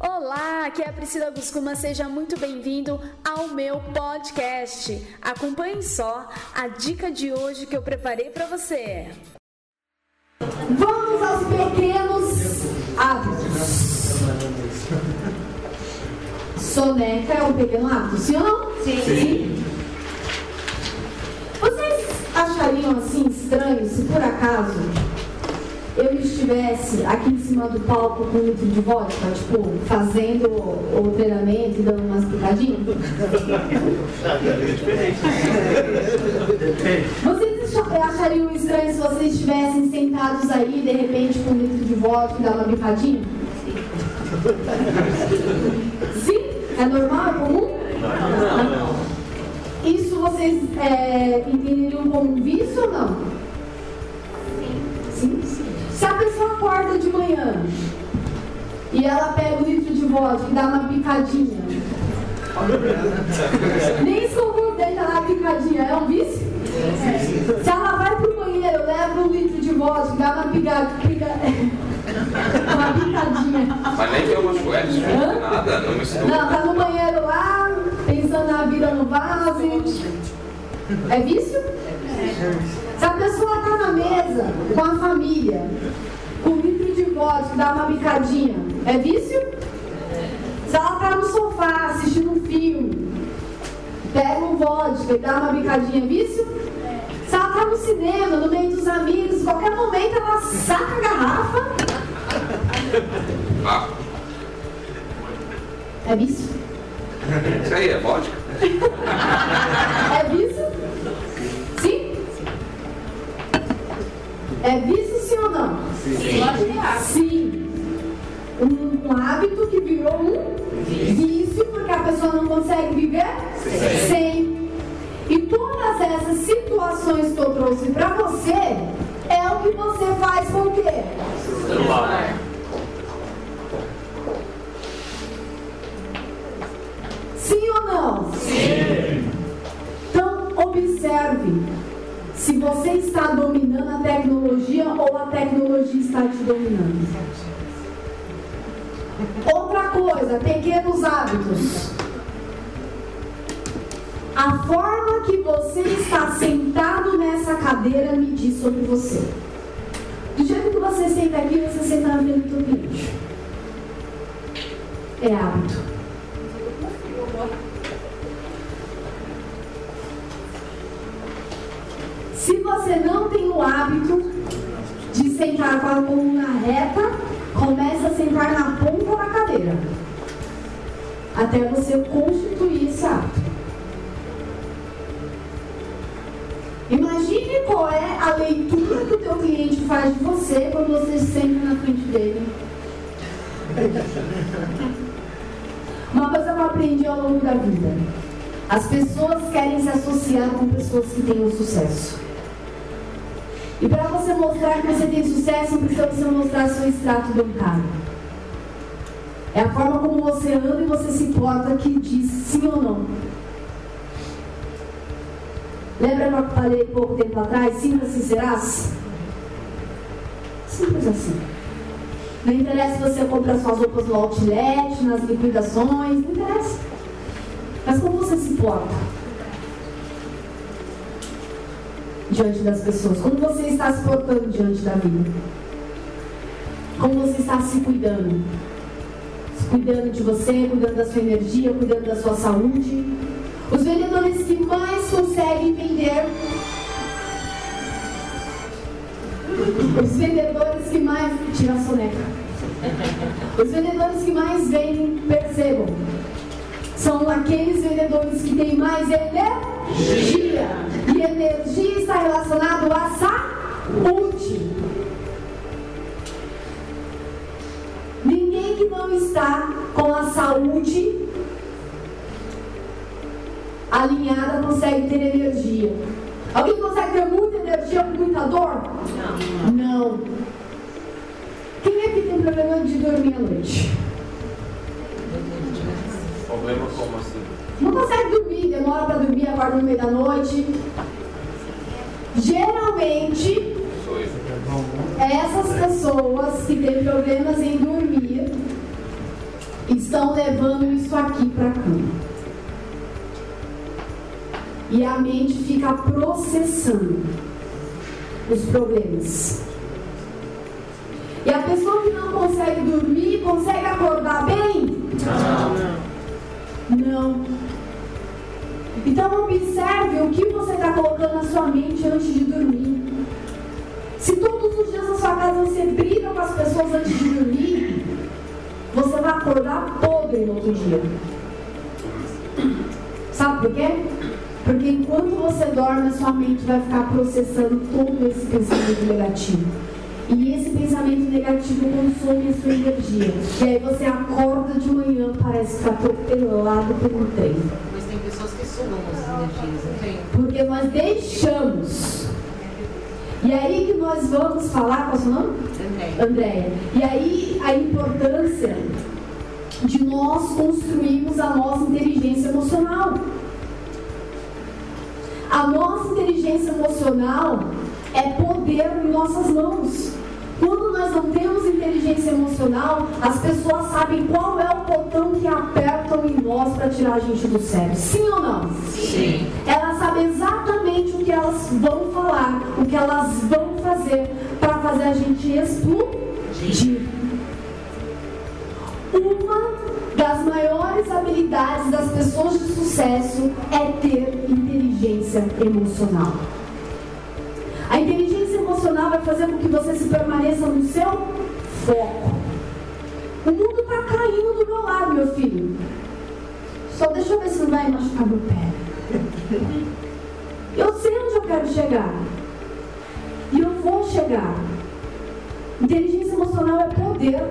Olá, aqui é a Priscila Guscuma, seja muito bem-vindo ao meu podcast. Acompanhe só a dica de hoje que eu preparei para você. Vamos aos pequenos hábitos. Soneca é um pequeno hábito, sim ou não? Sim. sim. Vocês achariam assim estranho se por acaso eu estivesse aqui em cima do palco com um litro de vodka, tipo, fazendo o treinamento e dando umas picadinhas? Vocês achariam estranho se vocês estivessem sentados aí, de repente, com um litro de vodka e dar uma picadinha? Sim? É normal? É comum? Não, não. Isso vocês é, entenderiam como um vício ou não? Sim. Sim? Se a pessoa acorda de manhã e ela pega um litro de vodka e dá uma picadinha, nem escovou o dente, na picadinha, é um vício? É. Se ela vai pro banheiro, leva um litro de vodka e dá uma picadinha, uma picadinha. Mas nem deu uma chuete, nada, não mistura. Não, tá no banheiro lá, pensando na vida no vaso. É vício? Se a pessoa está na mesa com a família, com um litro de vodka, dá uma bicadinha, é vício? Se ela está no sofá assistindo um filme, pega um vodka e dá uma bicadinha, é vício? Se ela está no cinema, no meio dos amigos, qualquer momento ela saca a garrafa. Ah. É vício? Isso aí é vodka? é vício? É vício sim ou não? Sim. Sim. Um, um hábito que virou um vício, porque a pessoa não consegue viver Sim. sem. E todas essas situações que eu trouxe para você é o que você faz com o quê? Está te dominando. Outra coisa, pequenos hábitos. A forma que você está sentado nessa cadeira me diz sobre você. Do jeito que você senta aqui, você senta na frente do cliente. É hábito. Se você não tem o hábito sentar com a coluna reta, comece a sentar na ponta da cadeira. Até você constituir esse hábito. Imagine qual é a leitura que o teu cliente faz de você quando você se senta na frente dele. Uma coisa que eu aprendi ao longo da vida. As pessoas querem se associar com pessoas que tenham sucesso. E para você mostrar que você tem sucesso, precisa você mostrar seu extrato bancário. É a forma como você anda e você se porta que diz sim ou não. Lembra que eu falei pouco tempo atrás? Simples assim serás? Simples assim. Não interessa se você compra suas roupas no outlet, nas liquidações, não interessa. Mas como você se porta? Diante das pessoas? Como você está se portando diante da vida? Como você está se cuidando? Se cuidando de você, cuidando da sua energia, cuidando da sua saúde. Os vendedores que mais conseguem vender. Os vendedores que mais. Tira a soneca. Os vendedores que mais vendem, percebam. São aqueles vendedores que têm mais energia. E energia relacionado à saúde. Ninguém que não está com a saúde alinhada consegue ter energia. Alguém consegue ter muita energia com muita dor? Não. Não. Quem é que tem problema de dormir à noite? Problema como assim? Não consegue dormir, demora para dormir, acorda no meio da noite. Geralmente, essas pessoas que têm problemas em dormir estão levando isso aqui para cama. E a mente fica processando os problemas. E a pessoa que não consegue dormir, consegue acordar bem? Não. Não. Então observe o que você está colocando na sua mente antes de dormir. Se todos os dias na sua casa você briga com as pessoas antes de dormir, você vai acordar podre no outro dia. Sabe por quê? Porque enquanto você dorme, a sua mente vai ficar processando todo esse pensamento negativo. E esse pensamento negativo consome a sua energia. E aí você acorda de manhã, parece que está atropelado por um trem. Mas tem pessoas que sugam as energias, não tem? Porque nós deixamos. E aí que nós vamos falar, qual é o seu nome? Andréia. Andréia. E aí a importância de nós construirmos a nossa inteligência emocional. A nossa inteligência emocional é poder em nossas mãos. Quando nós não temos inteligência emocional, as pessoas sabem qual é o botão que apertam em nós para tirar a gente do sério. Sim ou não? Sim. Elas sabem exatamente o que elas vão falar, o que elas vão fazer para fazer a gente explodir. Uma das maiores habilidades das pessoas de sucesso é ter inteligência emocional. A inteligência emocional vai fazer com que você se permaneça no seu foco. O mundo está caindo do meu lado, meu filho. Só deixa eu ver se não vai machucar meu pé. Eu sei onde eu quero chegar. E eu vou chegar. Inteligência emocional é poder.